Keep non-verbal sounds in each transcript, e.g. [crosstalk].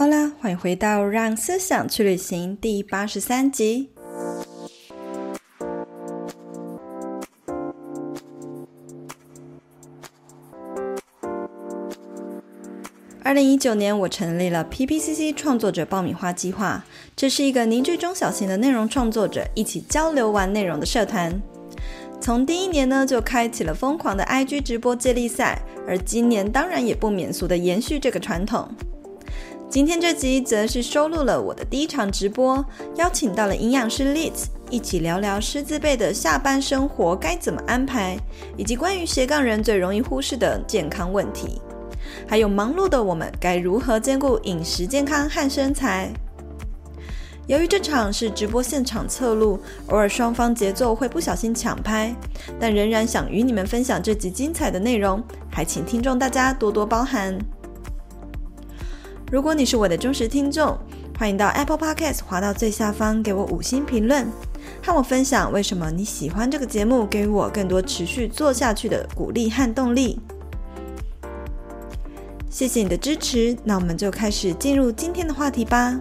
好啦，欢迎回到《让思想去旅行》第八十三集。二零一九年，我成立了 PPCC 创作者爆米花计划，这是一个凝聚中小型的内容创作者一起交流玩内容的社团。从第一年呢，就开启了疯狂的 IG 直播接力赛，而今年当然也不免俗的延续这个传统。今天这集则是收录了我的第一场直播，邀请到了营养师 Liz 一起聊聊师字辈的下班生活该怎么安排，以及关于斜杠人最容易忽视的健康问题，还有忙碌的我们该如何兼顾饮食健康和身材。由于这场是直播现场侧录，偶尔双方节奏会不小心抢拍，但仍然想与你们分享这集精彩的内容，还请听众大家多多包涵。如果你是我的忠实听众，欢迎到 Apple Podcast 滑到最下方给我五星评论，和我分享为什么你喜欢这个节目，给予我更多持续做下去的鼓励和动力。谢谢你的支持，那我们就开始进入今天的话题吧。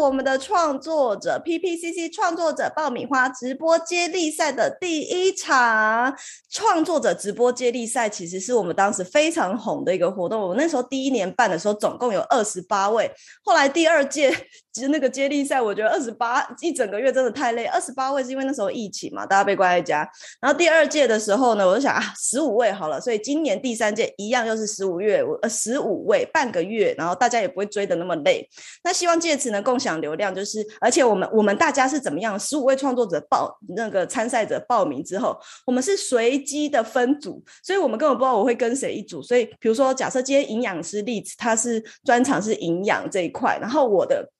我们的创作者 PPCC 创作者爆米花直播接力赛的第一场创作者直播接力赛，其实是我们当时非常红的一个活动。我那时候第一年办的时候，总共有二十八位，后来第二届。其 [laughs] 实那个接力赛，我觉得二十八一整个月真的太累。二十八位是因为那时候疫情嘛，大家被关在家。然后第二届的时候呢，我就想啊，十五位好了。所以今年第三届一样又是十五月，呃，十五位半个月，然后大家也不会追的那么累。那希望借此能共享流量，就是而且我们我们大家是怎么样？十五位创作者报那个参赛者报名之后，我们是随机的分组，所以我们根本不知道我会跟谁一组。所以比如说，假设今天营养师例子，他是专长是营养这一块，然后我的。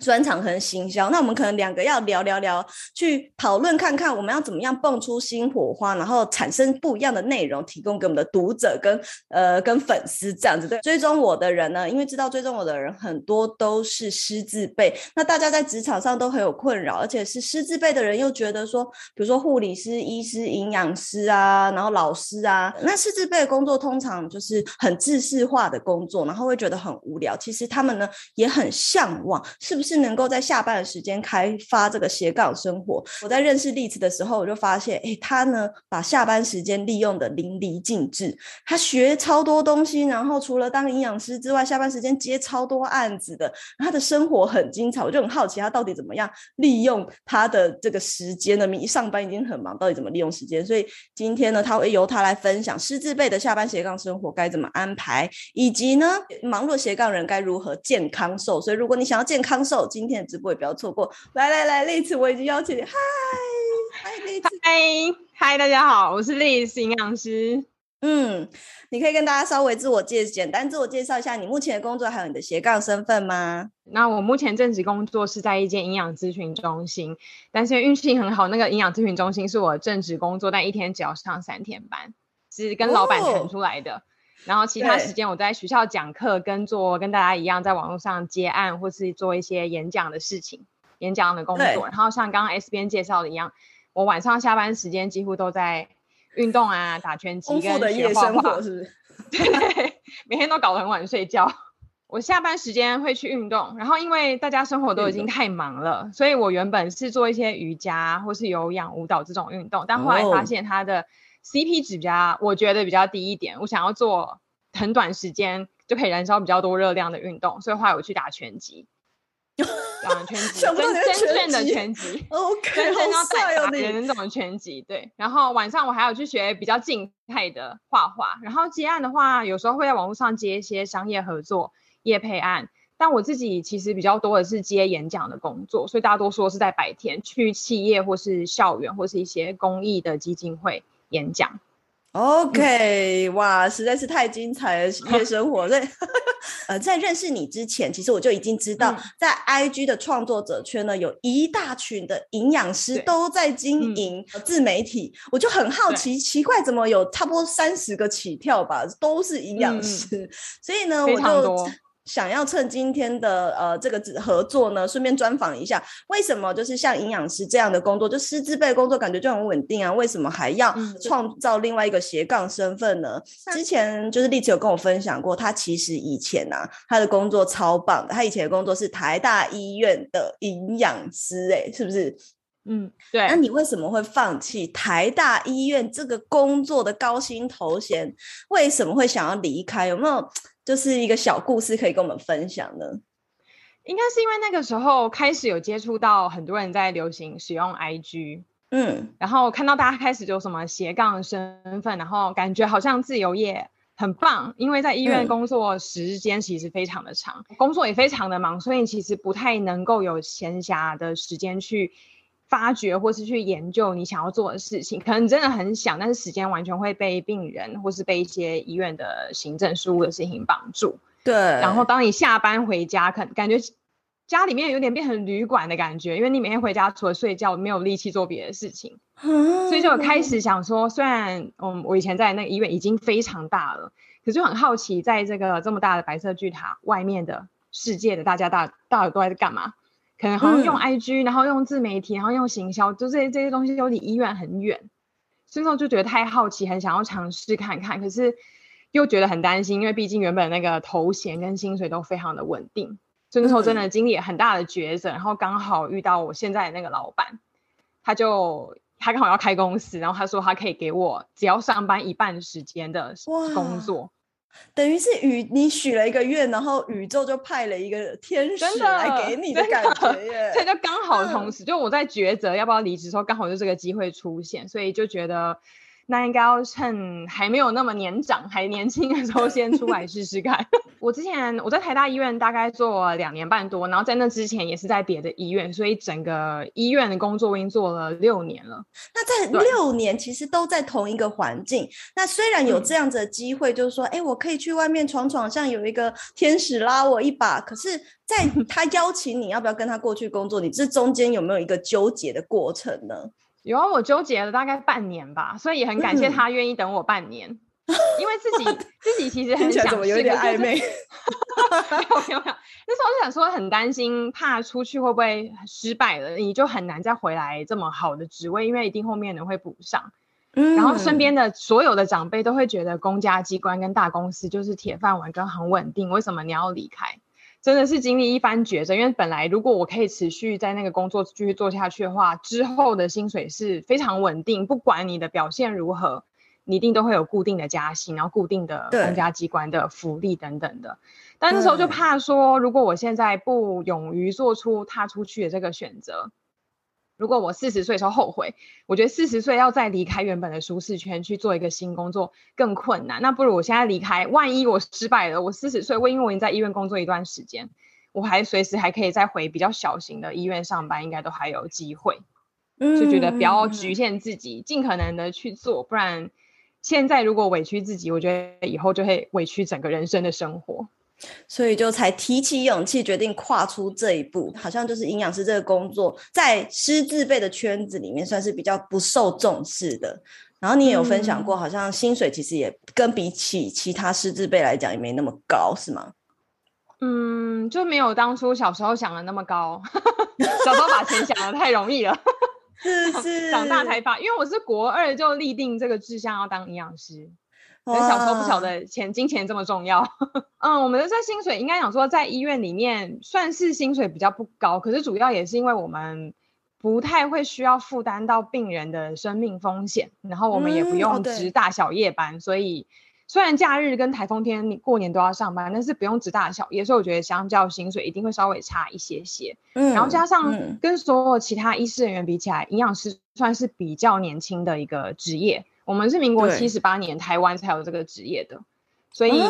专场和行销，那我们可能两个要聊聊聊，去讨论看看我们要怎么样蹦出新火花，然后产生不一样的内容，提供给我们的读者跟呃跟粉丝这样子。对，追踪我的人呢，因为知道追踪我的人很多都是师字辈，那大家在职场上都很有困扰，而且是师字辈的人又觉得说，比如说护理师、医师、营养师啊，然后老师啊，那师字辈的工作通常就是很制式化的工作，然后会觉得很无聊。其实他们呢也很向往，是是？能够在下班的时间开发这个斜杠生活。我在认识丽子的时候，我就发现，哎，他呢把下班时间利用的淋漓尽致。他学超多东西，然后除了当营养师之外，下班时间接超多案子的。他的生活很精彩，我就很好奇他到底怎么样利用他的这个时间呢？一上班已经很忙，到底怎么利用时间？所以今天呢，他会由他来分享师字辈的下班斜杠生活该怎么安排，以及呢忙碌斜杠人该如何健康瘦。所以如果你想要健康瘦，今天的直播也不要错过，来来来，丽慈，我已经邀请你，嗨，嗨，丽慈，嗨，嗨，大家好，我是丽慈营养师，嗯，你可以跟大家稍微自我介简单自我介绍一下你目前的工作，还有你的斜杠身份吗？那我目前正职工作是在一间营养咨询中心，但是运气很好，那个营养咨询中心是我正职工作，但一天只要上三天班，是跟老板谈出来的。哦然后其他时间我在学校讲课，跟做跟大家一样在网络上接案或是做一些演讲的事情，演讲的工作。然后像刚刚 S 边介绍的一样，我晚上下班时间几乎都在运动啊，打拳击跟学画画。丰富的夜生活是不是？对，每天都搞得很晚睡觉。我下班时间会去运动，然后因为大家生活都已经太忙了，所以我原本是做一些瑜伽或是有氧舞蹈这种运动，但后来发现它的。CP 值比较，我觉得比较低一点。我想要做很短时间就可以燃烧比较多热量的运动，所以后来我去打拳击，打 [laughs] 拳击，真真正的拳击，OK，真正要带打人的那种拳击。对，然后晚上我还有去学比较静态的画画。然后接案的话，有时候会在网络上接一些商业合作、业配案。但我自己其实比较多的是接演讲的工作，所以大多数是在白天去企业或是校园或是一些公益的基金会。演讲，OK，哇，实在是太精彩了，夜生活。[laughs] 在，[laughs] 呃，在认识你之前，其实我就已经知道，在 IG 的创作者圈呢，有一大群的营养师都在经营自媒体。我就很好奇，奇怪怎么有差不多三十个起跳吧，都是营养师。所以呢，我就。想要趁今天的呃这个合作呢，顺便专访一下，为什么就是像营养师这样的工作，就师资辈工作感觉就很稳定啊？为什么还要创造另外一个斜杠身份呢？嗯、之前就是丽子有跟我分享过，他其实以前啊，他的工作超棒的，他以前的工作是台大医院的营养师，哎，是不是？嗯，对。那你为什么会放弃台大医院这个工作的高薪头衔？为什么会想要离开？有没有？就是一个小故事可以跟我们分享的，应该是因为那个时候开始有接触到很多人在流行使用 IG，嗯，然后看到大家开始就什么斜杠身份，然后感觉好像自由业很棒，因为在医院工作时间其实非常的长，嗯，工作也非常的忙，所以其实不太能够有闲暇的时间去发掘或是去研究你想要做的事情，可能真的很想，但是时间完全会被病人或是被一些医院的行政事务的事情绑住。对。然后当你下班回家，可能感觉家里面有点变成旅馆的感觉，因为你每天回家除了睡觉，没有力气做别的事情。嗯。所以就开始想说，虽然嗯，我以前在那个医院已经非常大了，可是就很好奇，在这个这么大的白色巨塔外面的世界的大家大到底都在干嘛？可能好像用 IG，、嗯、然后用自媒体，然后用行销，就这些这些东西都离医院很远，所以候就觉得太好奇，很想要尝试看看，可是又觉得很担心，因为毕竟原本那个头衔跟薪水都非常的稳定，所以那时候真的经历很大的抉择，嗯、然后刚好遇到我现在的那个老板，他就他刚好要开公司，然后他说他可以给我只要上班一半时间的工作。等于是宇你许了一个愿，然后宇宙就派了一个天使来给你的感觉 [laughs] 耶，所以就刚好同时，嗯、就我在抉择要不要离职的时候，刚好就这个机会出现，所以就觉得。那应该要趁还没有那么年长、还年轻的时候先出来试试看。[laughs] 我之前我在台大医院大概做两年半多，然后在那之前也是在别的医院，所以整个医院的工作我已经做了六年了。那在六年其实都在同一个环境。那虽然有这样子的机会，就是说，哎、嗯，我可以去外面闯闯，像有一个天使拉我一把。可是，在 [laughs] 他邀请你要不要跟他过去工作，你这中间有没有一个纠结的过程呢？有啊，我纠结了大概半年吧，所以也很感谢他愿意等我半年，[laughs] 嗯、因为自己 [laughs] 自己其实很想，怎么有点暧昧？[laughs] 没有没有没有，那时候就想说很担心，怕出去会不会失败了，你就很难再回来这么好的职位，因为一定后面人会补上。嗯，然后身边的所有的长辈都会觉得公家机关跟大公司就是铁饭碗跟很稳定，为什么你要离开？真的是经历一番抉择，因为本来如果我可以持续在那个工作继续做下去的话，之后的薪水是非常稳定，不管你的表现如何，你一定都会有固定的加薪，然后固定的公家机关的福利等等的。但那时候就怕说，如果我现在不勇于做出踏出去的这个选择。如果我四十岁时候后悔，我觉得四十岁要再离开原本的舒适圈去做一个新工作更困难。那不如我现在离开，万一我失败了，我四十岁，我因为我已经在医院工作一段时间，我还随时还可以再回比较小型的医院上班，应该都还有机会。就觉得不要局限自己，尽可能的去做，不然现在如果委屈自己，我觉得以后就会委屈整个人生的生活。所以就才提起勇气，决定跨出这一步。好像就是营养师这个工作，在师字辈的圈子里面，算是比较不受重视的。然后你也有分享过，好像薪水其实也跟比起其他师字辈来讲，也没那么高，是吗？嗯，就没有当初小时候想的那么高。[laughs] 小时候把钱想的太容易了，是是，长大才发，因为我是国二就立定这个志向要当营养师。可小时候不晓得钱金钱这么重要，[laughs] 嗯，我们的这薪水应该讲说在医院里面算是薪水比较不高，可是主要也是因为我们不太会需要负担到病人的生命风险，然后我们也不用值大小夜班，嗯哦、所以虽然假日跟台风天你过年都要上班，但是不用值大小夜，所以我觉得相较薪水一定会稍微差一些些。嗯，然后加上跟所有其他医师人员比起来，营养师算是比较年轻的一个职业。我们是民国七十八年台湾才有这个职业的，所以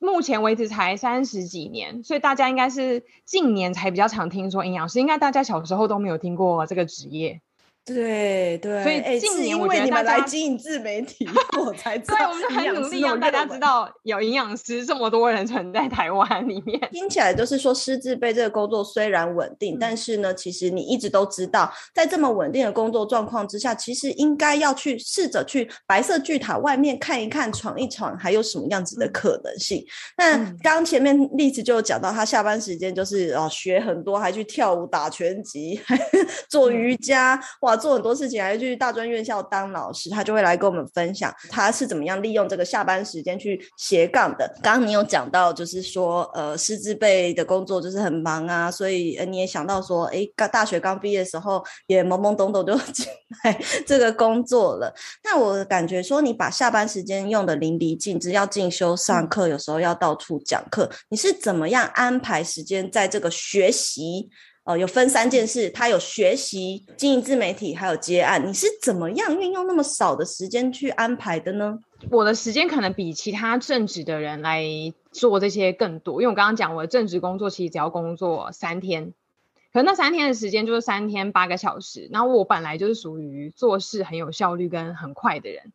目前为止才三十几年，所以大家应该是近年才比较常听说营养师，应该大家小时候都没有听过这个职业。对对，所以近年我觉得你们来经营自媒体，[laughs] 我才知道。对，我们就很努力让大家知道有营养师这么多人存在台湾里面。听起来就是说，师字辈这个工作虽然稳定，嗯、但是呢，其实你一直都知道，在这么稳定的工作状况之下，其实应该要去试着去白色巨塔外面看一看、闯一闯，还有什么样子的可能性。嗯、那刚刚前面例子就讲到，他下班时间就是哦学很多，还去跳舞、打拳击、[laughs] 做瑜伽，哇。做很多事情，还去大专院校当老师，他就会来跟我们分享他是怎么样利用这个下班时间去斜杠的。刚刚你有讲到，就是说，呃，师资辈的工作就是很忙啊，所以你也想到说，哎，刚大学刚毕业的时候也懵懵懂懂就 [laughs] 进来这个工作了。那我感觉说，你把下班时间用得淋漓尽致，要进修上课，有时候要到处讲课，你是怎么样安排时间在这个学习？哦，有分三件事，他有学习、经营自媒体，还有接案。你是怎么样运用那么少的时间去安排的呢？我的时间可能比其他正职的人来做这些更多，因为我刚刚讲我的正职工作其实只要工作三天，可能那三天的时间就是三天八个小时。然后我本来就是属于做事很有效率跟很快的人，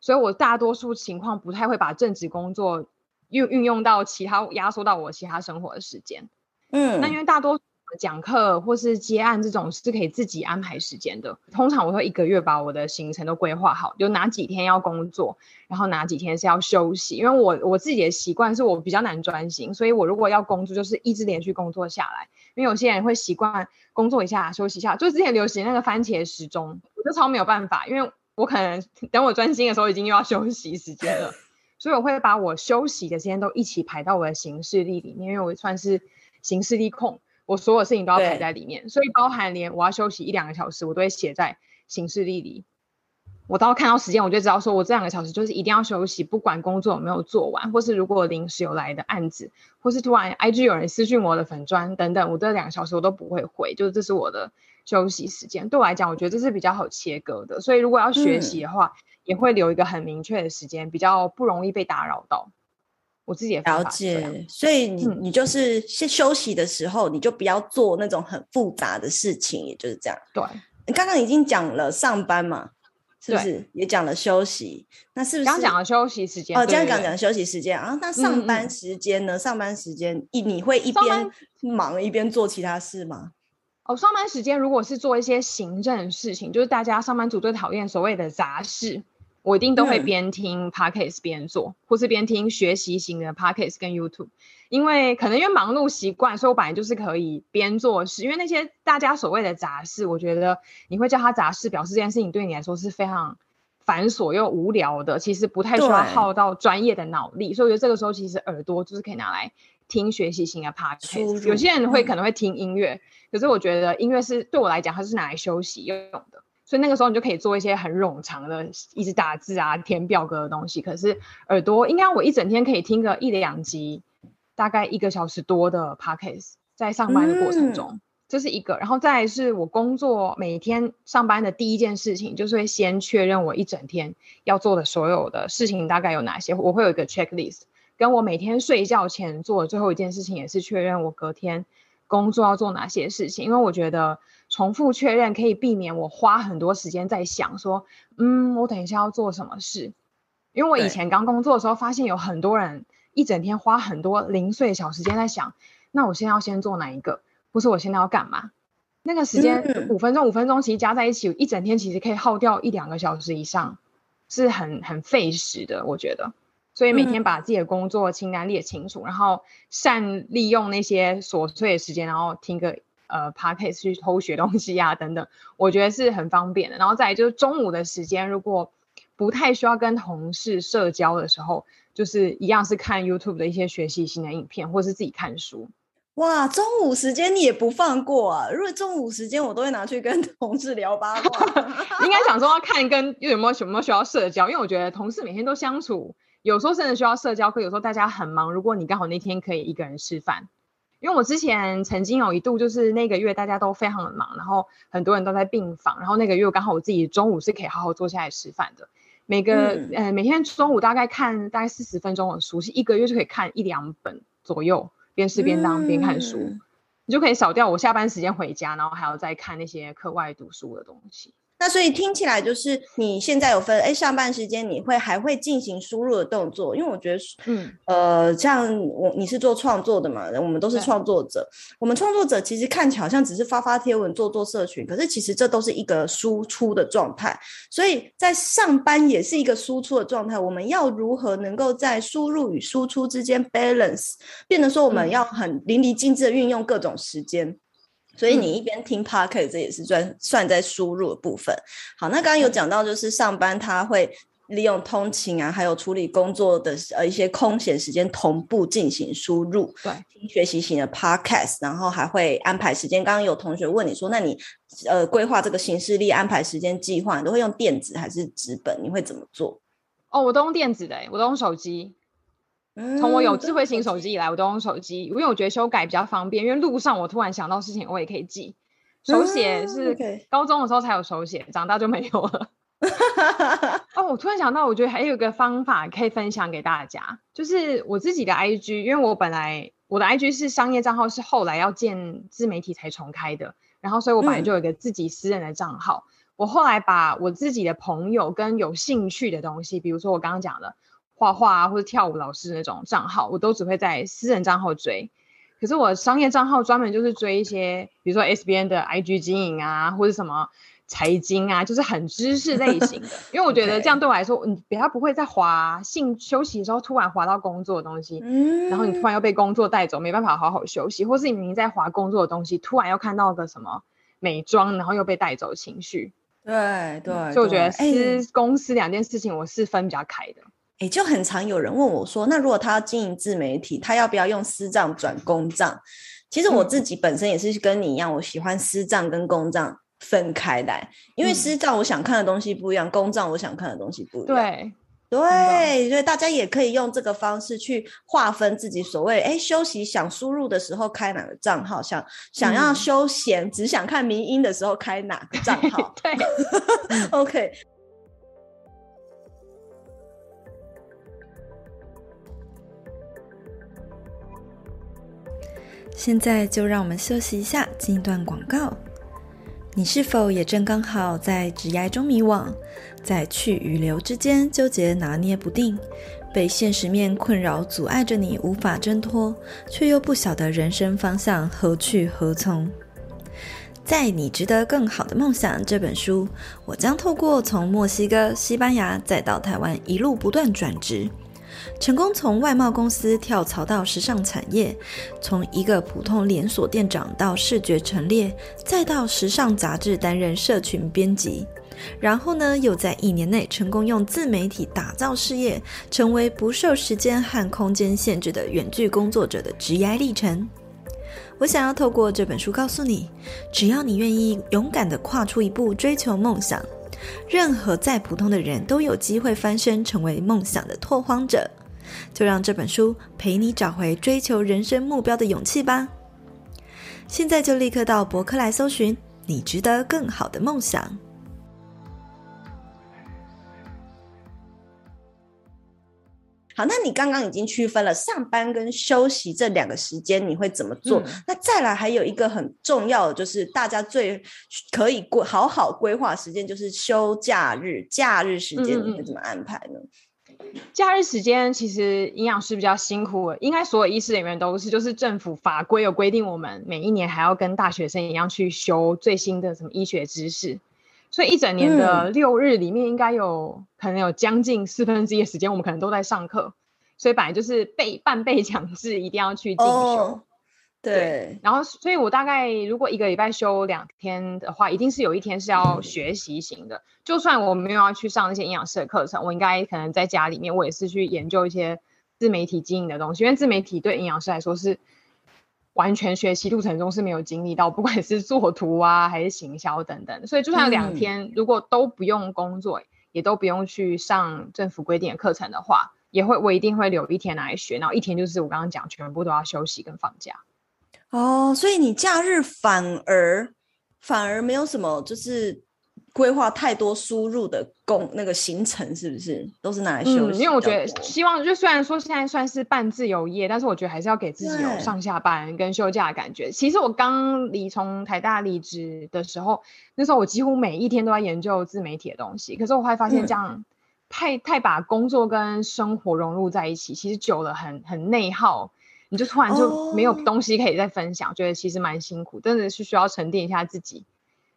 所以我大多数情况不太会把正职工作运运用到其他压缩到我其他生活的时间。嗯，那因为大多。讲课或是接案这种是可以自己安排时间的。通常我会一个月把我的行程都规划好，有哪几天要工作，然后哪几天是要休息。因为我我自己的习惯是我比较难专心，所以我如果要工作，就是一直连续工作下来。因为有些人会习惯工作一下休息一下，就之前流行那个番茄时钟，我就超没有办法，因为我可能等我专心的时候已经又要休息时间了，所以我会把我休息的时间都一起排到我的行事历里面，因为我算是行事历控。我所有事情都要排在里面，所以包含连我要休息一两个小时，我都会写在行事历里。我到看到时间，我就知道说我这两个小时就是一定要休息，不管工作有没有做完，或是如果临时有来的案子，或是突然 IG 有人私讯我的粉砖等等，我这两个小时我都不会回，就是这是我的休息时间。对我来讲，我觉得这是比较好切割的。所以如果要学习的话，嗯、也会留一个很明确的时间，比较不容易被打扰到。我自己也了解，所以你、嗯、你就是先休息的时候，你就不要做那种很复杂的事情，也就是这样。对，你刚刚已经讲了上班嘛，是不是？也讲了休息，那是不是刚讲了休息时间？哦，这样讲讲休息时间啊。那上班时间呢？嗯、上班时间一你会一边忙一边做其他事吗？哦，上班时间如果是做一些行政事情，就是大家上班族最讨厌所谓的杂事。我一定都会边听 podcast 边做，嗯、或是边听学习型的 podcast 跟 YouTube，因为可能因为忙碌习惯，所以我本来就是可以边做事。因为那些大家所谓的杂事，我觉得你会叫他杂事，表示这件事情对你来说是非常繁琐又无聊的，其实不太需要耗到专业的脑力。所以我觉得这个时候其实耳朵就是可以拿来听学习型的 podcast。有些人会可能会听音乐，嗯、可是我觉得音乐是对我来讲，它是拿来休息用的。所以那个时候你就可以做一些很冗长的，一直打字啊、填表格的东西。可是耳朵应该我一整天可以听个一两集，大概一个小时多的 podcast，在上班的过程中，嗯、这是一个。然后再来是我工作每天上班的第一件事情，就是会先确认我一整天要做的所有的事情大概有哪些。我会有一个 checklist，跟我每天睡觉前做的最后一件事情也是确认我隔天工作要做哪些事情，因为我觉得。重复确认可以避免我花很多时间在想说，嗯，我等一下要做什么事。因为我以前刚工作的时候，发现有很多人一整天花很多零碎小时间在想，那我现在要先做哪一个？不是我现在要干嘛？那个时间五分钟，五分钟其实加在一起，一整天其实可以耗掉一两个小时以上，是很很费时的，我觉得。所以每天把自己的工作清单列清楚，然后善利用那些琐碎的时间，然后听个。呃 Podcast 去偷学东西呀、啊，等等，我觉得是很方便的。然后再来就是中午的时间，如果不太需要跟同事社交的时候，就是一样是看 YouTube 的一些学习型的影片，或是自己看书。哇，中午时间你也不放过啊！如果中午时间我都会拿去跟同事聊八卦。[laughs] 应该想说要看跟有没有什么需要社交，因为我觉得同事每天都相处，有时候甚至需要社交，可有时候大家很忙。如果你刚好那天可以一个人吃饭。因为我之前曾经有一度，就是那个月大家都非常的忙，然后很多人都在病房，然后那个月刚好我自己中午是可以好好坐下来吃饭的。每个、嗯、呃每天中午大概看大概四十分钟的书，是一个月就可以看一两本左右，边吃边当边看书，嗯、你就可以少掉我下班时间回家，然后还要再看那些课外读书的东西。那所以听起来就是你现在有分，哎，上班时间你会还会进行输入的动作，因为我觉得，嗯，呃，像我你是做创作的嘛，我们都是创作者，我们创作者其实看起来好像只是发发贴文、做做社群，可是其实这都是一个输出的状态，所以在上班也是一个输出的状态。我们要如何能够在输入与输出之间 balance，变得说我们要很淋漓尽致的运用各种时间。所以你一边听 Podcast，这也是算算在输入的部分。好，那刚刚有讲到，就是上班他会利用通勤啊，还有处理工作的呃一些空闲时间，同步进行输入。对，听学习型的 Podcast，然后还会安排时间。刚刚有同学问你说，那你呃规划这个行事历、安排时间计划，你都会用电子还是纸本？你会怎么做？哦，我都用电子的，我都用手机。从我有智慧型手机以来，我都用手机，因为我觉得修改比较方便。因为路上我突然想到事情，我也可以记。手写是高中的时候才有手写，长大就没有了。[laughs] 哦，我突然想到，我觉得还有一个方法可以分享给大家，就是我自己的 IG，因为我本来我的 IG 是商业账号，是后来要建自媒体才重开的。然后，所以我本来就有一个自己私人的账号。我后来把我自己的朋友跟有兴趣的东西，比如说我刚刚讲的。画画啊，或者跳舞老师那种账号，我都只会在私人账号追。可是我商业账号专门就是追一些，比如说 SBN 的 IG 经营啊，或者什么财经啊，就是很知识类型的。因为我觉得这样对我来说，你比较不会在滑性休息的时候突然滑到工作的东西，然后你突然又被工作带走，没办法好好休息，或是你明明在滑工作的东西，突然又看到个什么美妆，然后又被带走情绪。对对，所以我觉得私公司两件事情我是分比较开的。诶，就很常有人问我说，那如果他要经营自媒体，他要不要用私账转公账？其实我自己本身也是跟你一样，我喜欢私账跟公账分开来，因为私账我想看的东西不一样，嗯、公账我想看的东西不一样。对对，所以大家也可以用这个方式去划分自己所谓诶休息想输入的时候开哪个账号，想想要休闲、嗯、只想看民音的时候开哪个账号。[laughs] 对，[laughs] OK。现在就让我们休息一下，进一段广告。你是否也正刚好在职涯中迷惘，在去与留之间纠结拿捏不定，被现实面困扰阻碍着你无法挣脱，却又不晓得人生方向何去何从？在《你值得更好的梦想》这本书，我将透过从墨西哥、西班牙再到台湾一路不断转职。成功从外贸公司跳槽到时尚产业，从一个普通连锁店长到视觉陈列，再到时尚杂志担任社群编辑，然后呢，又在一年内成功用自媒体打造事业，成为不受时间和空间限制的远距工作者的职业历程。我想要透过这本书告诉你，只要你愿意勇敢地跨出一步，追求梦想。任何再普通的人都有机会翻身，成为梦想的拓荒者。就让这本书陪你找回追求人生目标的勇气吧。现在就立刻到博客来搜寻“你值得更好的梦想”。好，那你刚刚已经区分了上班跟休息这两个时间，你会怎么做？嗯、那再来还有一个很重要的，就是大家最可以规好好规划时间，就是休假日。假日时间你会怎么安排呢？嗯、假日时间其实营养师比较辛苦，应该所有医师人员都是，就是政府法规有规定，我们每一年还要跟大学生一样去修最新的什么医学知识。所以一整年的六日里面，应该有、嗯、可能有将近四分之一的时间，我们可能都在上课。所以本来就是被半被强制一定要去进修。Oh, 对，对。然后，所以我大概如果一个礼拜休两天的话，一定是有一天是要学习型的。就算我没有要去上那些营养师的课程，我应该可能在家里面，我也是去研究一些自媒体经营的东西。因为自媒体对营养师来说是。完全学习路程中是没有经历到，不管是做图啊还是行销等等，所以就算有两天、嗯、如果都不用工作，也都不用去上政府规定的课程的话，也会我一定会留一天来学，然后一天就是我刚刚讲全部都要休息跟放假。哦，所以你假日反而反而没有什么就是规划太多输入的工那个行程，是不是都是拿来休息？嗯，因为我觉得希望就虽然说现在算是半自由业，但是我觉得还是要给自己有上下班跟休假的感觉。其实我刚离从台大离职的时候，那时候我几乎每一天都在研究自媒体的东西，可是我会发现这样太、嗯、太把工作跟生活融入在一起，其实久了很很内耗。你就突然就没有东西可以再分享，oh. 觉得其实蛮辛苦，真的是需要沉淀一下自己，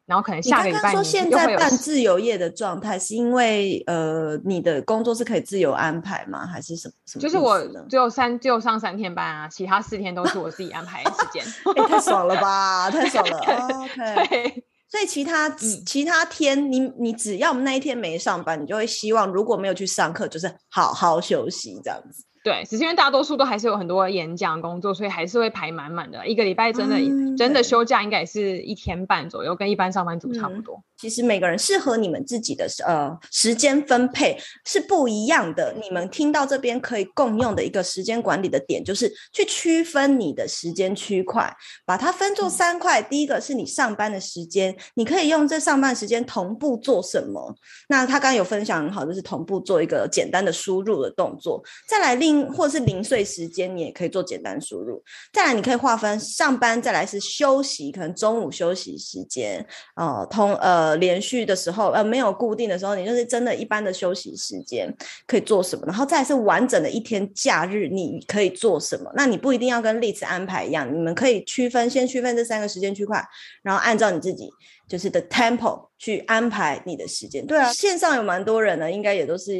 然后可能下个礼拜你刚刚说现在半自由业的状态，是因为呃你的工作是可以自由安排吗？还是什么什么？就是我只有三只有上三天班啊，其他四天都是我自己安排的时间，[laughs] 欸、太爽了吧，太爽了。[laughs] Oh, OK，对，所以其他、嗯、其他天你你只要那一天没上班，你就会希望如果没有去上课，就是好好休息这样子。对，只是因为大多数都还是有很多演讲工作，所以还是会排满满的。一个礼拜真的、嗯、真的休假应该也是一天半左右，跟一般上班族差不多。嗯其实每个人适合你们自己的呃时间分配是不一样的。你们听到这边可以共用的一个时间管理的点，就是去区分你的时间区块，把它分作三块。第一个是你上班的时间，你可以用这上班时间同步做什么？那他刚刚有分享很好，就是同步做一个简单的输入的动作。再来另或是零碎时间，你也可以做简单输入。再来你可以划分上班，再来是休息，可能中午休息时间，呃，通呃。连续的时候，呃，没有固定的时候，你就是真的一般的休息时间可以做什么，然后再是完整的一天假日，你可以做什么？那你不一定要跟例子安排一样，你们可以区分，先区分这三个时间区块，然后按照你自己就是的 tempo 去安排你的时间。对啊，线上有蛮多人呢，应该也都是。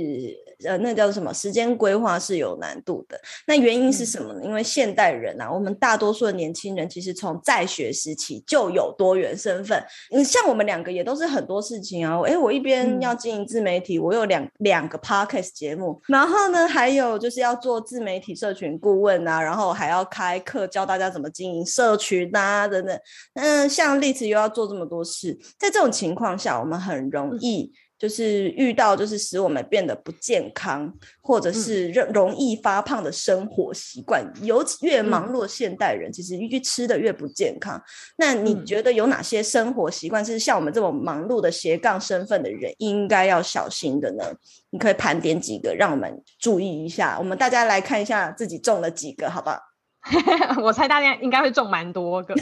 呃，那叫做什么？时间规划是有难度的。那原因是什么呢？嗯、因为现代人啊，我们大多数的年轻人其实从在学时期就有多元身份。嗯，像我们两个也都是很多事情啊。诶，我一边要经营自媒体，嗯、我有两两个 podcast 节目，然后呢，还有就是要做自媒体社群顾问啊，然后还要开课教大家怎么经营社群啊等等。嗯，像丽慈又要做这么多事，在这种情况下，我们很容易。嗯就是遇到就是使我们变得不健康，或者是容易发胖的生活习惯。尤其越忙碌现代人，其实越吃的越不健康。那你觉得有哪些生活习惯是像我们这种忙碌的斜杠身份的人应该要小心的呢？你可以盘点几个，让我们注意一下。我们大家来看一下自己中了几个，好不好？[laughs] 我猜大家应该会中蛮多个。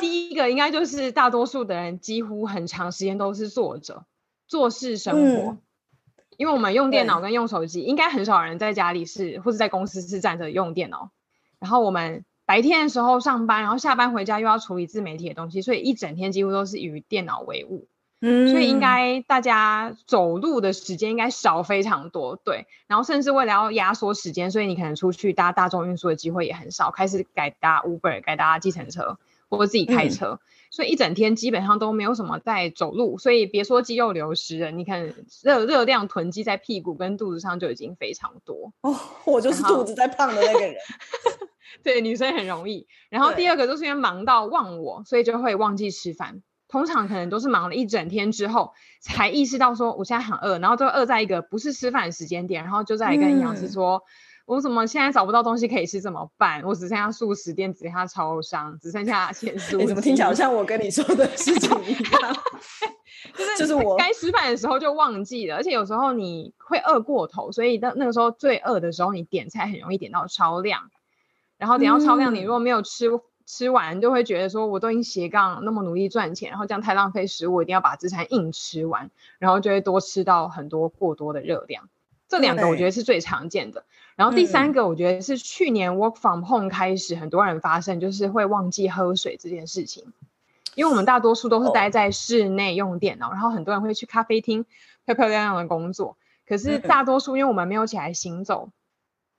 第一个应该就是大多数的人几乎很长时间都是坐着。做事生活，嗯、因为我们用电脑跟用手机，应该很少人在家里是或者在公司是站着用电脑。然后我们白天的时候上班，然后下班回家又要处理自媒体的东西，所以一整天几乎都是与电脑为伍。嗯，所以应该大家走路的时间应该少非常多，对。然后甚至为了要压缩时间，所以你可能出去搭大众运输的机会也很少，开始改搭 Uber，改搭计程车，或者自己开车。嗯所以一整天基本上都没有什么在走路，所以别说肌肉流失了，你看热热量囤积在屁股跟肚子上就已经非常多哦。我就是肚子在胖的那个人。[laughs] 对，女生很容易。然后第二个就是因为忙到忘我，所以就会忘记吃饭。通常可能都是忙了一整天之后才意识到说我现在很饿，然后就饿在一个不是吃饭的时间点，然后就在跟营养师说。嗯我怎么现在找不到东西可以吃怎么办？我只剩下素食店，只剩下超商，只剩下咸酥鸡。你怎么听起来好像我跟你说的事情一样？[laughs] [laughs] 就是就是我该吃饭的时候就忘记了，而且有时候你会饿过头，所以那那个时候最饿的时候，你点菜很容易点到超量，然后点到超量，你如果没有吃、嗯、吃完，就会觉得说我都已经斜杠那么努力赚钱，然后这样太浪费食物，我一定要把这餐硬吃完，然后就会多吃到很多过多的热量。这两个我觉得是最常见的。然后第三个，我觉得是去年 work from home 开始，很多人发生就是会忘记喝水这件事情。因为我们大多数都是待在室内用电脑，然后很多人会去咖啡厅漂漂亮亮的工作。可是大多数因为我们没有起来行走，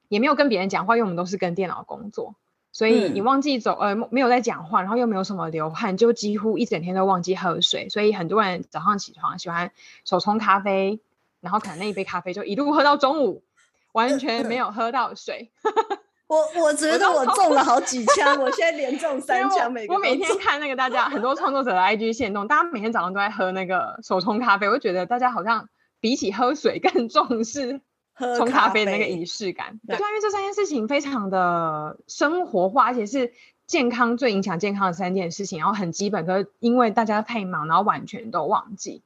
也没有跟别人讲话，因为我们都是跟电脑工作，所以你忘记走，呃，没有在讲话，然后又没有什么流汗，就几乎一整天都忘记喝水。所以很多人早上起床喜欢手冲咖啡，然后可能那一杯咖啡就一路喝到中午。完全没有喝到水，我我觉得我中了好几枪，我现在连中三枪。每我，我每天看那个大家很多创作者的 IG 线动，大家每天早上都在喝那个手冲咖啡，我就觉得大家好像比起喝水更重视冲咖啡的那个仪式感。对，因为这三件事情非常的生活化，而且是健康最影响健康的三件事情，然后很基本，可是因为大家太忙，然后完全都忘记。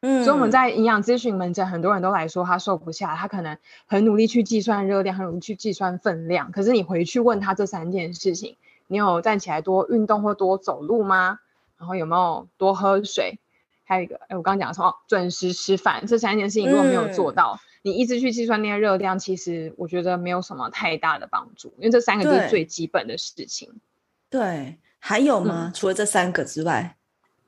嗯，所以我们在营养咨询门诊，很多人都来说他瘦不下，他可能很努力去计算热量，很努力去计算分量，可是你回去问他这三件事情，你有站起来多运动或多走路吗？然后有没有多喝水？还有一个，哎，我刚刚讲什么？准时吃饭，这三件事情如果没有做到，嗯、你一直去计算那些热量，其实我觉得没有什么太大的帮助，因为这三个就是最基本的事情。对，还有吗？嗯、除了这三个之外？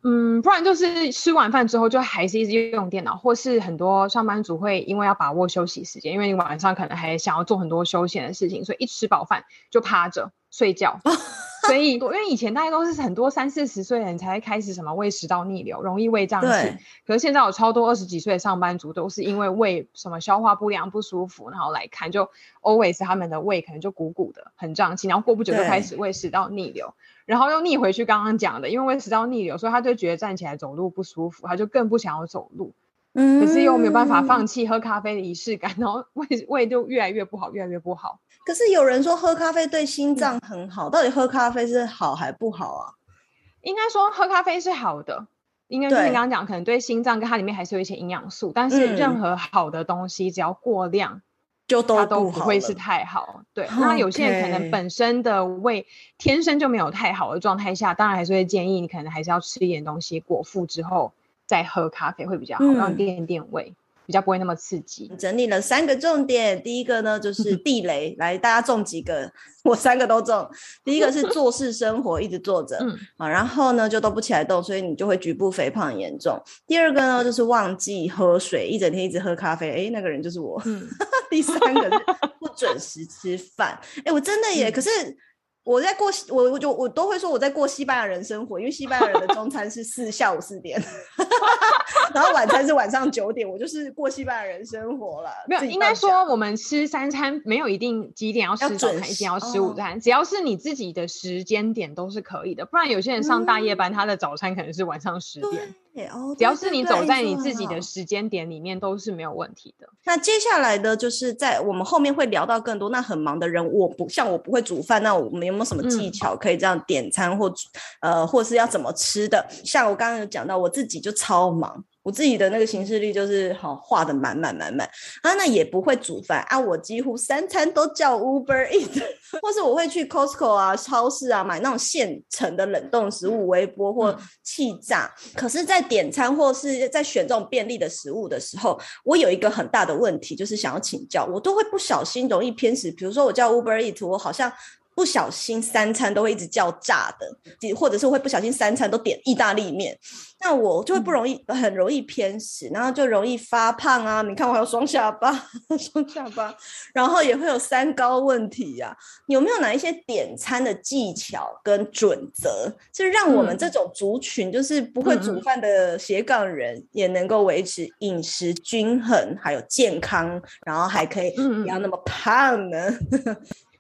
嗯，不然就是吃完饭之后就还是一直用电脑，或是很多上班族会因为要把握休息时间，因为你晚上可能还想要做很多休闲的事情，所以一吃饱饭就趴着睡觉。[laughs] 所以，因为以前大家都是很多三四十岁的人才会开始什么胃食道逆流，容易胃胀气。可是现在有超多二十几岁的上班族都是因为胃什么消化不良不舒服，然后来看就 always 他们的胃可能就鼓鼓的很胀气，然后过不久就开始胃食道逆流。然后又逆回去刚刚讲的，因为胃食道逆流，所以他就觉得站起来走路不舒服，他就更不想要走路。嗯，可是又没有办法放弃喝咖啡的仪式感，然后胃胃就越来越不好，越来越不好。可是有人说喝咖啡对心脏很好，嗯，到底喝咖啡是好还不好啊？应该说喝咖啡是好的，应该是你刚刚讲，可能对心脏跟它里面还是有一些营养素，但是任何好的东西只要过量。就都它都不会是太好，对。那有些人可能本身的胃天生就没有太好的状态下，当然还是会建议你可能还是要吃一点东西果腹之后再喝咖啡会比较好，嗯、让你垫垫胃。比较不会那么刺激。整理了三个重点，第一个呢就 [laughs] 是地雷，来大家中几个？我三个都中。第一个是做事生活，一直坐着，嗯，啊，然后呢就都不起来动，所以你就会局部肥胖很严重。第二个呢就是忘记喝水，一整天一直喝咖啡，哎，那个人就是我。嗯、[laughs] 第三个是不准时吃饭，哎，我真的耶，嗯、可是。我在过西，我我就我都会说我在过西班牙人生活，因为西班牙人的中餐是四下午四点，[laughs] 然后晚餐是晚上九点，我就是过西班牙人生活了。没有，应该说我们吃三餐没有一定几点要吃早餐，一定要吃午餐，哦，只要是你自己的时间点都是可以的。不然有些人上大夜班，嗯、他的早餐可能是晚上十点。只要是你走在你自己的时间点里面，都是没有问题的。那接下来的就是在我们后面会聊到更多。那很忙的人，我不像我不会煮饭，那我们有没有什么技巧可以这样点餐或呃，或是要怎么吃的？像我刚刚有讲到，我自己就超忙。我自己的那个行事历就是好画的满满满满啊，那也不会煮饭啊，我几乎三餐都叫 Uber Eat，[laughs] 或是我会去 Costco 啊、超市啊买那种现成的冷冻食物，微波或气炸。嗯、可是，在点餐或是在选这种便利的食物的时候，我有一个很大的问题，就是想要请教，我都会不小心容易偏食。比如说，我叫 Uber Eat，我好像。不小心三餐都会一直叫炸的，或者是会不小心三餐都点意大利面，那我就会不容易，嗯、很容易偏食，然后就容易发胖啊！你看我还有双下巴，[laughs] 双下巴，然后也会有三高问题呀、啊。有没有哪一些点餐的技巧跟准则，是让我们这种族群，就是不会煮饭的斜杠人，也能够维持饮食均衡，还有健康，然后还可以不要那么胖呢？[laughs]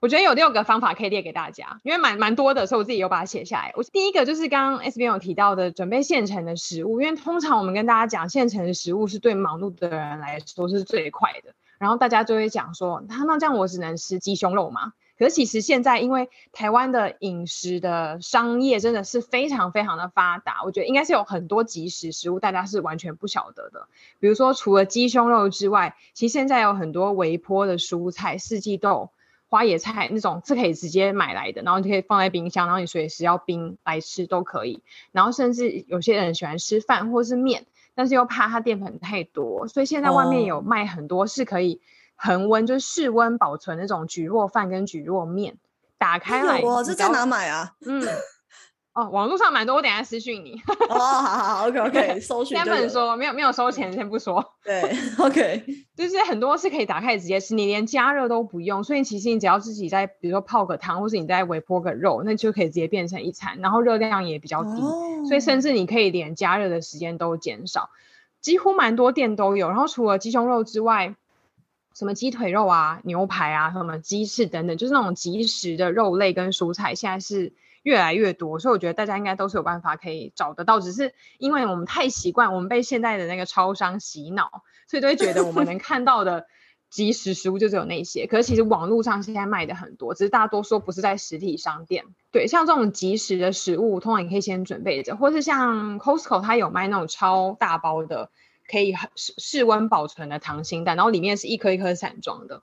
我觉得有六个方法可以列给大家，因为蛮蛮多的，所以我自己有把它写下来。我第一个就是刚刚 S 编有提到的，准备现成的食物，因为通常我们跟大家讲现成的食物是对忙碌的人来说是最快的。然后大家就会讲说，那那这样我只能吃鸡胸肉吗？可是其实现在因为台湾的饮食的商业真的是非常非常的发达，我觉得应该是有很多即食食物大家是完全不晓得的。比如说除了鸡胸肉之外，其实现在有很多微波的蔬菜，四季豆。花野菜那种是可以直接买来的，然后你可以放在冰箱，然后你随时要冰来吃都可以。然后甚至有些人喜欢吃饭或是面，但是又怕它淀粉太多，所以现在外面有卖很多是可以恒温，就是室温保存那种蒟蒻饭跟蒟蒻面，打开来。我这在哪买啊？嗯。哦，网络上蛮多，我等下私讯你。哦，好好好，OK OK，[laughs] 搜寻。先不能说没有没有收钱，先不说。对，[laughs] OK，就是很多是可以打开直接吃，你连加热都不用，所以其实你只要自己在，比如说泡个汤，或是你在微波个肉，那就可以直接变成一餐，然后热量也比较低，哦、所以甚至你可以连加热的时间都减少，几乎蛮多店都有。然后除了鸡胸肉之外，什么鸡腿肉啊、牛排啊、什么鸡翅等等，就是那种即食的肉类跟蔬菜，现在是。越来越多，所以我觉得大家应该都是有办法可以找得到，只是因为我们太习惯，我们被现在的那个超商洗脑，所以都会觉得我们能看到的 [laughs] 即食食物就只有那些。可是其实网络上现在卖的很多，只是大多数不是在实体商店。对，像这种即食的食物，通常你可以先准备着，或是像 Costco 它有卖那种超大包的可以室室温保存的溏心蛋，然后里面是一颗一颗散装的。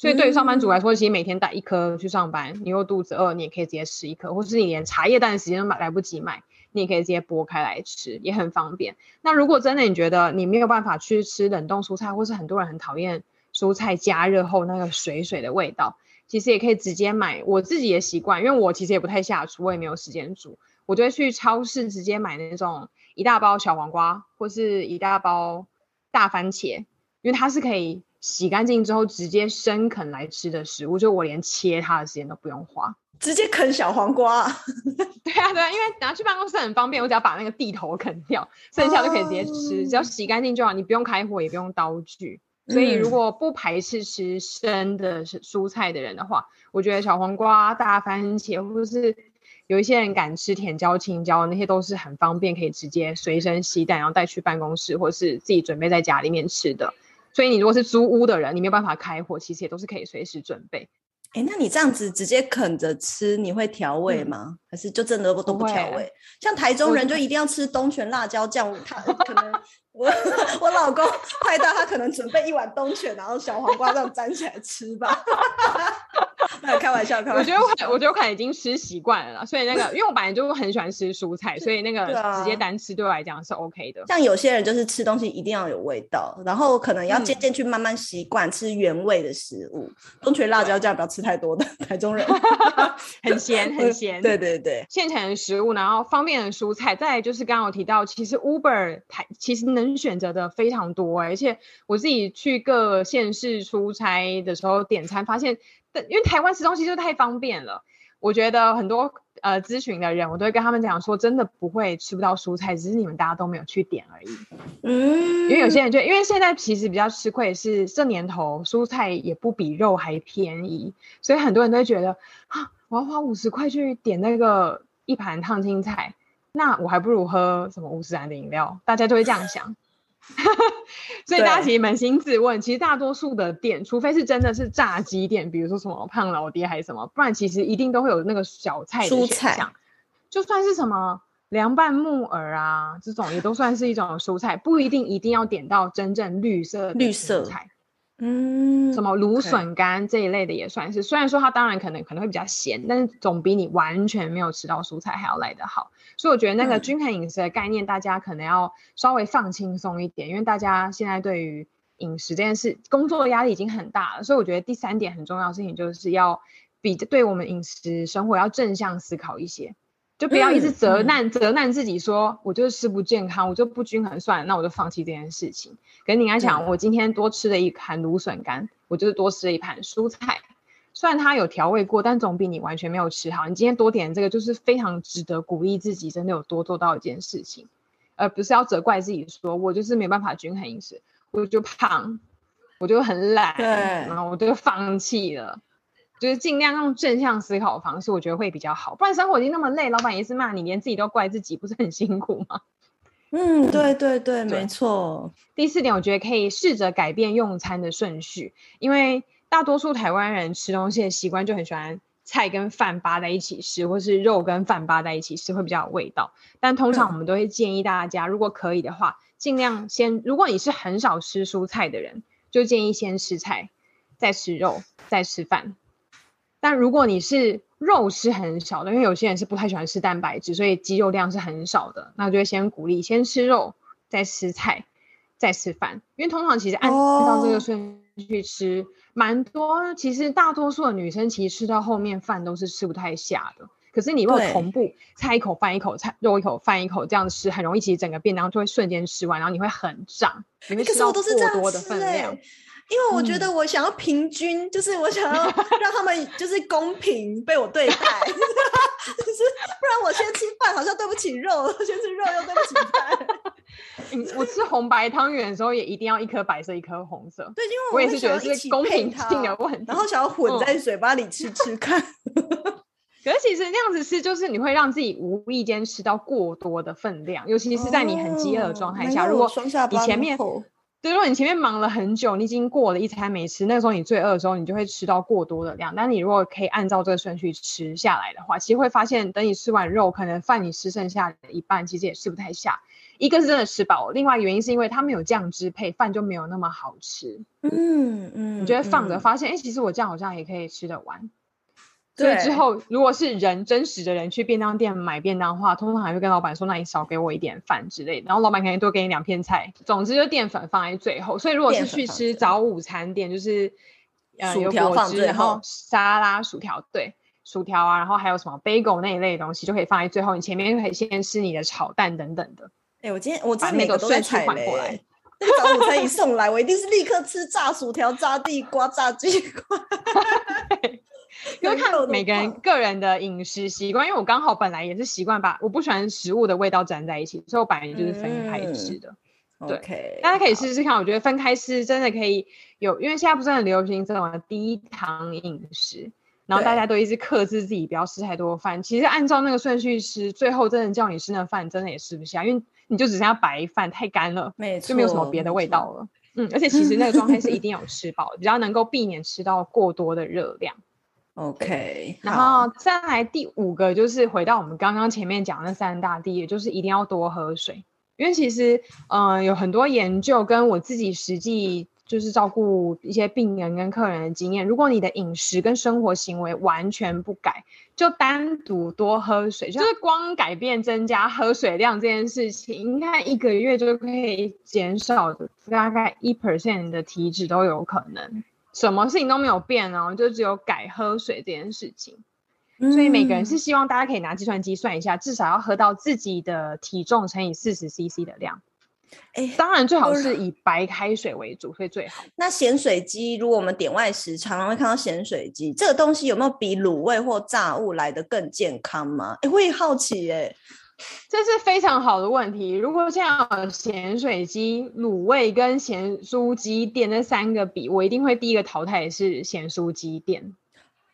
所以对于上班族来说，其实每天带一颗去上班，你又肚子饿，你也可以直接吃一颗，或是你连茶叶蛋的时间都买来不及买，你也可以直接剥开来吃，也很方便。那如果真的你觉得你没有办法去吃冷冻蔬菜，或是很多人很讨厌蔬菜加热后那个水水的味道，其实也可以直接买。我自己也习惯，因为我其实也不太下厨，我也没有时间煮，我就会去超市直接买那种一大包小黄瓜，或是一大包大番茄，因为它是可以。洗干净之后直接生啃来吃的食物，就我连切它的时间都不用花，直接啃小黄瓜。[laughs] 对啊，对啊，因为拿去办公室很方便，我只要把那个蒂头啃掉，剩下就可以直接吃，只要洗干净就好，你不用开火，也不用刀具。所以如果不排斥吃生的蔬菜的人的话，我觉得小黄瓜、大番茄，或者是有一些人敢吃甜椒、青椒，那些都是很方便，可以直接随身携带，然后带去办公室，或是自己准备在家里面吃的。所以你如果是租屋的人，你没有办法开火，其实也都是可以随时准备。哎，那你这样子直接啃着吃，你会调味吗？嗯、还是就真的都不调味？像台中人就一定要吃东泉辣椒酱，他可能我 [laughs] 我老公快到他可能准备一碗冬卷，然后小黄瓜这样粘起来吃吧。[laughs] 那开玩笑，开玩笑。我觉得我，我觉得我可能已经吃习惯了，所以那个，因为我本来就很喜欢吃蔬菜，所以那个直接单吃对我来讲是 OK 的。像有些人就是吃东西一定要有味道，然后可能要渐渐去慢慢习惯吃原味的食物。冬泉辣椒酱不要吃太多的，台中人很 [laughs] 咸很咸。对对对，现成的食物，然后方便的蔬菜。再来就是刚刚我提到，其实 Uber 台其实能选择的非常多，而且我自己去各县市出差的时候点餐，发现。因为台湾吃东西就太方便了，我觉得很多呃咨询的人，我都会跟他们讲说，真的不会吃不到蔬菜，只是你们大家都没有去点而已。嗯，因为有些人就因为现在其实比较吃亏是这年头蔬菜也不比肉还便宜，所以很多人都会觉得啊，我要花五十块去点那个一盘烫青菜，那我还不如喝什么五十兰的饮料，大家就会这样想。[laughs] 所以大家其实扪心自问，其实大多数的店，除非是真的是炸鸡店，比如说什么胖老爹还是什么，不然其实一定都会有那个小菜的选项。蔬菜，就算是什么凉拌木耳啊，这种也都算是一种蔬菜，不一定一定要点到真正绿色的绿色菜。嗯，什么芦笋干这一类的也算是，虽然说它当然可能可能会比较咸，但是总比你完全没有吃到蔬菜还要来得好。所以我觉得那个均衡饮食的概念，大家可能要稍微放轻松一点，因为大家现在对于饮食这件事，工作的压力已经很大了。所以我觉得第三点很重要的事情，就是要比对我们饮食生活要正向思考一些。就不要一直责难、嗯、责难自己说，说我就是吃不健康，我就不均衡算了，那我就放弃这件事情。可是你应该想，我今天多吃了一盘芦笋干，我就是多吃了一盘蔬菜，虽然它有调味过，但总比你完全没有吃好。你今天多点这个，就是非常值得鼓励自己，真的有多做到一件事情，而不是要责怪自己说，我就是没办法均衡饮食，我就胖，我就很懒，对，然后我就放弃了。就是尽量用正向思考的方式，我觉得会比较好。不然生活已经那么累，老板也是骂你，连自己都怪自己，不是很辛苦吗？[laughs] 嗯，对对对，没错。第四点，我觉得可以试着改变用餐的顺序，因为大多数台湾人吃东西的习惯就很喜欢菜跟饭扒在一起吃，或是肉跟饭扒在一起吃会比较有味道。但通常我们都会建议大家，嗯、如果可以的话，尽量先，如果你是很少吃蔬菜的人，就建议先吃菜，再吃肉，再吃饭。但如果你是肉是很少的，因为有些人是不太喜欢吃蛋白质，所以肌肉量是很少的，那就会先鼓励先吃肉，再吃菜，再吃饭。因为通常其实按照这个顺序吃，蛮、oh. 多。其实大多数的女生其实吃到后面饭都是吃不太下的。可是你如果同步菜一口饭一口菜肉一口饭一口这样吃，很容易其实整个便当就会瞬间吃完，然后你会很胀，你会吃到过多的分量。因为我觉得我想要平均，嗯、就是我想要 [laughs] 让他们就是公平被我对待，[laughs] 就是不然我先吃饭好像对不起肉，先吃肉又对不起饭。[laughs] 我吃红白汤圆的时候也一定要一颗白色一颗红色。对，因为我，我也是觉得是公平性的问题，然后想要混在嘴巴里吃吃看。嗯、可是其实那样子吃，就是你会让自己无意间吃到过多的分量，尤其是在你很饥饿的状态下，哦、如果你前面。对，如果你前面忙了很久，你已经过了一餐没吃，那个时候你最饿的时候，你就会吃到过多的量。但你如果可以按照这个顺序吃下来的话，其实会发现，等你吃完肉，可能饭你吃剩下的一半，其实也吃不太下。一个是真的吃饱，另外原因是因为它没有酱汁配饭，就没有那么好吃。嗯嗯，你觉得放着发现，哎、嗯，其实我这样好像也可以吃得完。对，所以之后如果是人真实的人去便当店买便当的话，通常还会跟老板说：“那你少给我一点饭之类的。”然后老板肯定多给你两片菜。总之，就淀粉放在最后。所以如果是去吃早午餐店，就是呃有果汁，然后沙拉、薯条，对，薯条啊，然后还有什么 bagel 那一类的东西，就可以放在最后。你前面就可以先吃你的炒蛋等等的。哎、欸，我今天我今天每个都在踩雷。那个早午餐一送来，我一定是立刻吃炸薯条、炸地瓜、炸鸡块。[laughs] [laughs] 因为看每个人个人的饮食习惯，因为我刚好本来也是习惯把我不喜欢食物的味道粘在一起，所以我本来就是分开吃的。嗯、对，okay, 大家可以试试看，我觉得分开吃真的可以有，因为现在不是很流行这种低糖饮食，然后大家都一直克制自己不要吃太多饭。其实按照那个顺序吃，最后真的叫你吃那饭，真的也吃不下，因为你就只剩下白饭，太干了，没错，就没有什么别的味道了。嗯，而且其实那个状态是一定要吃饱，[laughs] 比较能够避免吃到过多的热量。OK，然后再来第五个就是回到我们刚刚前面讲的那三大第一，也就是一定要多喝水，因为其实嗯、呃、有很多研究跟我自己实际就是照顾一些病人跟客人的经验，如果你的饮食跟生活行为完全不改，就单独多喝水，就是光改变增加喝水量这件事情，你看一个月就可以减少大概一 percent 的体脂都有可能。什么事情都没有变哦，就只有改喝水这件事情。嗯、所以每个人是希望大家可以拿计算机算一下，至少要喝到自己的体重乘以四十 CC 的量。哎，当然最好是以白开水为主，所以最好。那咸水鸡，如果我们点外食，常常会看到咸水鸡这个东西，有没有比卤味或炸物来的更健康吗？哎，我也好奇哎。这是非常好的问题。如果像咸水鸡、卤味跟咸酥鸡店这三个比，我一定会第一个淘汰是咸酥鸡店，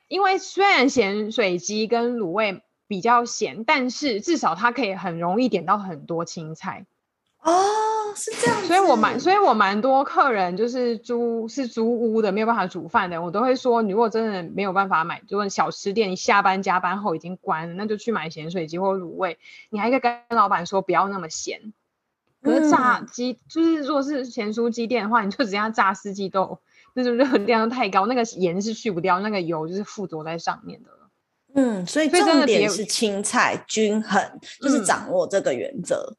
因为虽然咸水鸡跟卤味比较咸，但是至少它可以很容易点到很多青菜。哦，是这样，所以我蛮，所以我蛮多客人就是租是租屋的，没有办法煮饭的，我都会说，你如果真的没有办法买，如果小吃店你下班加班后已经关了，那就去买咸水鸡或卤味，你还可以跟老板说不要那么咸。可是炸鸡、嗯、就是如果是咸酥鸡店的话，你就只要炸四季豆，那种热量太高，那个盐是去不掉，那个油就是附着在上面的。嗯，所以重点是青菜均衡，就是掌握这个原则。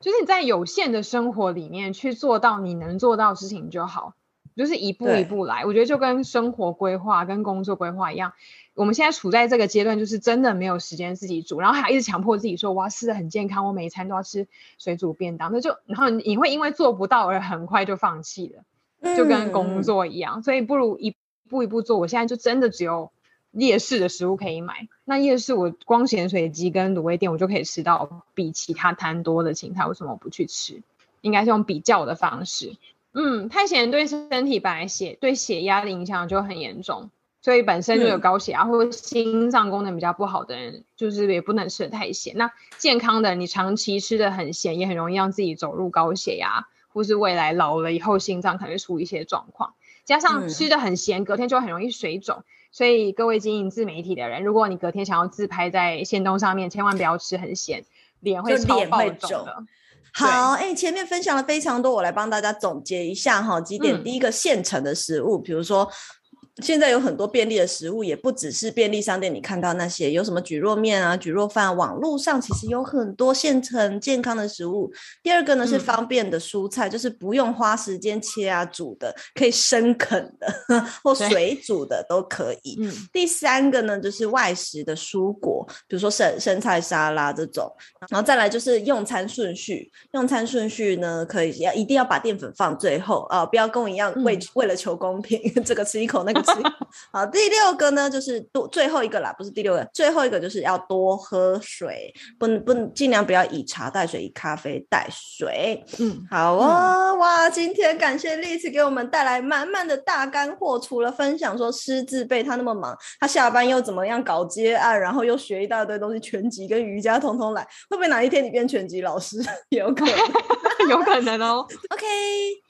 就是你在有限的生活里面去做到你能做到的事情就好，就是一步一步来。我觉得就跟生活规划跟工作规划一样，我们现在处在这个阶段，就是真的没有时间自己煮，然后还一直强迫自己说我要吃的很健康，我每一餐都要吃水煮便当，那就然后你会因为做不到而很快就放弃了，就跟工作一样，所以不如一步一步做。我现在就真的只有。夜市的食物可以买，那夜市我光咸水鸡跟卤味店，我就可以吃到比其他摊多的青菜，为什么我不去吃？应该是用比较的方式。嗯，太咸对身体本来血对血压的影响就很严重，所以本身就有高血压、嗯、或者心脏功能比较不好的人，就是也不能吃得太咸。那健康的，你长期吃的很咸，也很容易让自己走入高血压，或是未来老了以后心脏可能会出一些状况。加上吃的很咸，隔天就很容易水肿。所以各位经营自媒体的人，如果你隔天想要自拍在线东上面，千万不要吃很咸，脸会脸会肿的。好，哎、欸，前面分享了非常多，我来帮大家总结一下哈，几点。第一个现成的食物，嗯、比如说。现在有很多便利的食物，也不只是便利商店你看到那些，有什么蒟蒻面啊、蒟蒻饭，网络上其实有很多现成健康的食物。第二个呢是方便的蔬菜，嗯、就是不用花时间切啊煮的，可以生啃的 [laughs] 或水煮的都可以。嗯、第三个呢就是外食的蔬果，比如说生生菜沙拉这种，然后再来就是用餐顺序，用餐顺序呢可以要一定要把淀粉放最后啊、呃，不要跟我一样为、嗯、为了求公平，[laughs] 这个吃一口那个。[laughs] 好，第六个呢，就是多最后一个啦，不是第六个，最后一个就是要多喝水，不能不尽量不要以茶代水，以咖啡代水。嗯，好哦，嗯、哇，今天感谢 Liz 给我们带来满满的大干货，除了分享说师字辈他那么忙，他下班又怎么样搞接案，然后又学一大堆东西，拳击跟瑜伽通通来，会不会哪一天你变拳击老师？[laughs] 有可能，[laughs] 有可能哦。OK。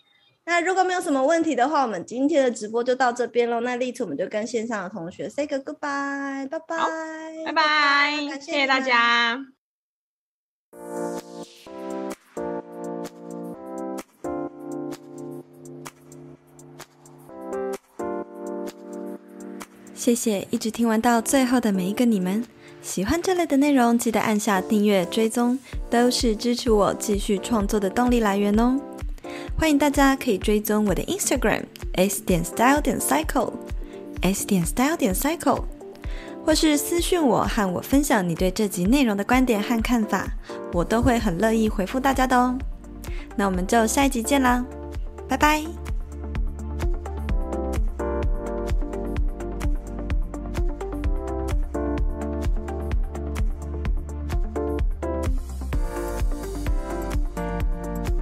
那如果没有什么问题的话，我们今天的直播就到这边喽。那丽子，我们就跟线上的同学 say 个 goodbye，拜拜，拜拜，谢谢大家。谢谢一直听完到最后的每一个你们。喜欢这类的内容，记得按下订阅追踪，都是支持我继续创作的动力来源哦。欢迎大家可以追踪我的 Instagram s 点 style 点 cycle s 点 style 点 cycle，或是私讯我和我分享你对这集内容的观点和看法，我都会很乐意回复大家的哦。那我们就下一集见啦，拜拜。